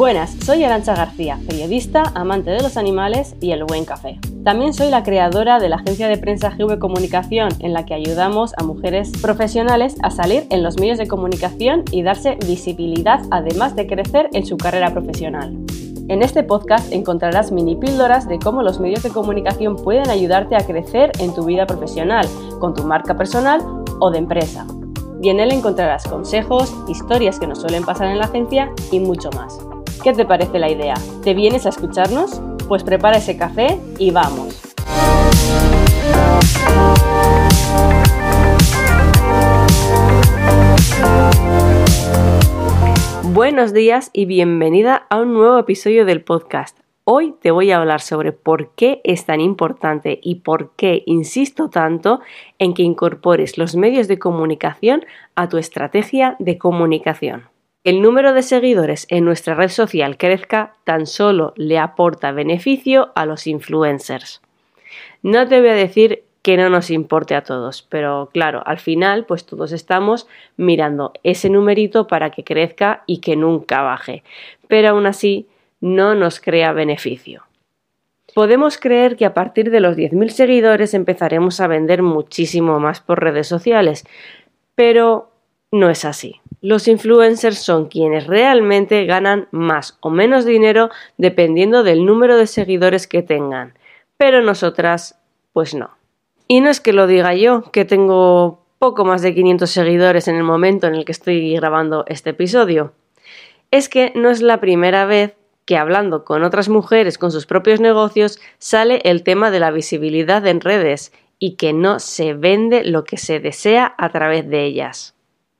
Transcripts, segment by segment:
Buenas, soy Arancha García, periodista, amante de los animales y el buen café. También soy la creadora de la agencia de prensa GV Comunicación, en la que ayudamos a mujeres profesionales a salir en los medios de comunicación y darse visibilidad, además de crecer en su carrera profesional. En este podcast encontrarás mini píldoras de cómo los medios de comunicación pueden ayudarte a crecer en tu vida profesional, con tu marca personal o de empresa. Y en él encontrarás consejos, historias que nos suelen pasar en la agencia y mucho más. ¿Qué te parece la idea? ¿Te vienes a escucharnos? Pues prepara ese café y vamos. Buenos días y bienvenida a un nuevo episodio del podcast. Hoy te voy a hablar sobre por qué es tan importante y por qué insisto tanto en que incorpores los medios de comunicación a tu estrategia de comunicación el número de seguidores en nuestra red social crezca tan solo le aporta beneficio a los influencers. No te voy a decir que no nos importe a todos, pero claro, al final pues todos estamos mirando ese numerito para que crezca y que nunca baje, pero aún así no nos crea beneficio. Podemos creer que a partir de los 10.000 seguidores empezaremos a vender muchísimo más por redes sociales, pero no es así. Los influencers son quienes realmente ganan más o menos dinero dependiendo del número de seguidores que tengan. Pero nosotras, pues no. Y no es que lo diga yo, que tengo poco más de 500 seguidores en el momento en el que estoy grabando este episodio. Es que no es la primera vez que hablando con otras mujeres con sus propios negocios sale el tema de la visibilidad en redes y que no se vende lo que se desea a través de ellas.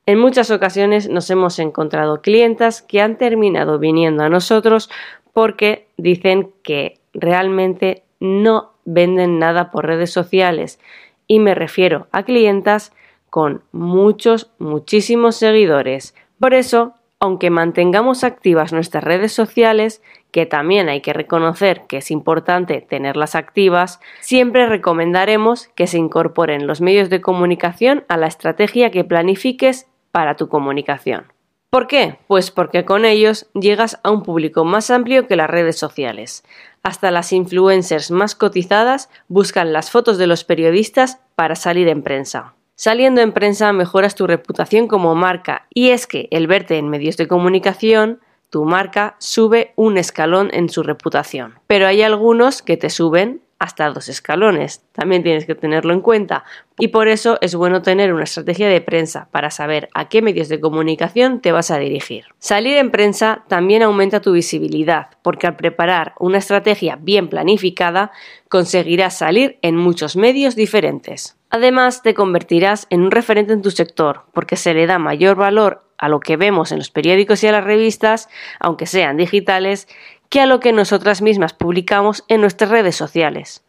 En muchas ocasiones nos hemos encontrado clientas que han terminado viniendo a nosotros porque dicen que realmente no venden nada por redes sociales y me refiero a clientas con muchos, muchísimos seguidores. Por eso, aunque mantengamos activas nuestras redes sociales, que también hay que reconocer que es importante tenerlas activas, siempre recomendaremos que se incorporen los medios de comunicación a la estrategia que planifiques para tu comunicación. ¿Por qué? Pues porque con ellos llegas a un público más amplio que las redes sociales. Hasta las influencers más cotizadas buscan las fotos de los periodistas para salir en prensa. Saliendo en prensa mejoras tu reputación como marca y es que el verte en medios de comunicación, tu marca sube un escalón en su reputación. Pero hay algunos que te suben hasta dos escalones. También tienes que tenerlo en cuenta. Y por eso es bueno tener una estrategia de prensa para saber a qué medios de comunicación te vas a dirigir. Salir en prensa también aumenta tu visibilidad, porque al preparar una estrategia bien planificada, conseguirás salir en muchos medios diferentes. Además, te convertirás en un referente en tu sector, porque se le da mayor valor a lo que vemos en los periódicos y a las revistas, aunque sean digitales, que a lo que nosotras mismas publicamos en nuestras redes sociales.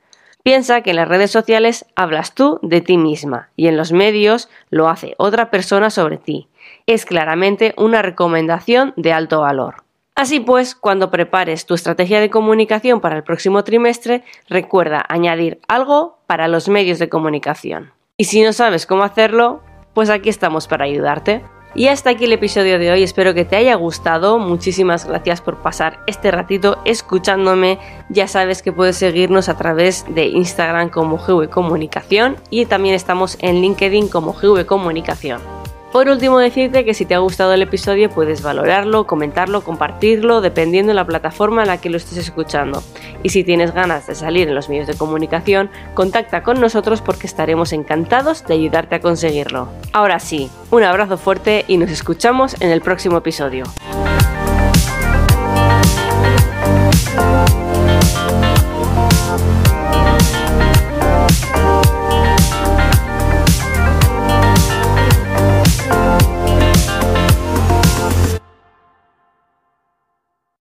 Piensa que en las redes sociales hablas tú de ti misma y en los medios lo hace otra persona sobre ti. Es claramente una recomendación de alto valor. Así pues, cuando prepares tu estrategia de comunicación para el próximo trimestre, recuerda añadir algo para los medios de comunicación. Y si no sabes cómo hacerlo, pues aquí estamos para ayudarte. Y hasta aquí el episodio de hoy, espero que te haya gustado, muchísimas gracias por pasar este ratito escuchándome, ya sabes que puedes seguirnos a través de Instagram como GV Comunicación y también estamos en LinkedIn como GV Comunicación. Por último, decirte que si te ha gustado el episodio puedes valorarlo, comentarlo, compartirlo, dependiendo de la plataforma en la que lo estés escuchando. Y si tienes ganas de salir en los medios de comunicación, contacta con nosotros porque estaremos encantados de ayudarte a conseguirlo. Ahora sí, un abrazo fuerte y nos escuchamos en el próximo episodio.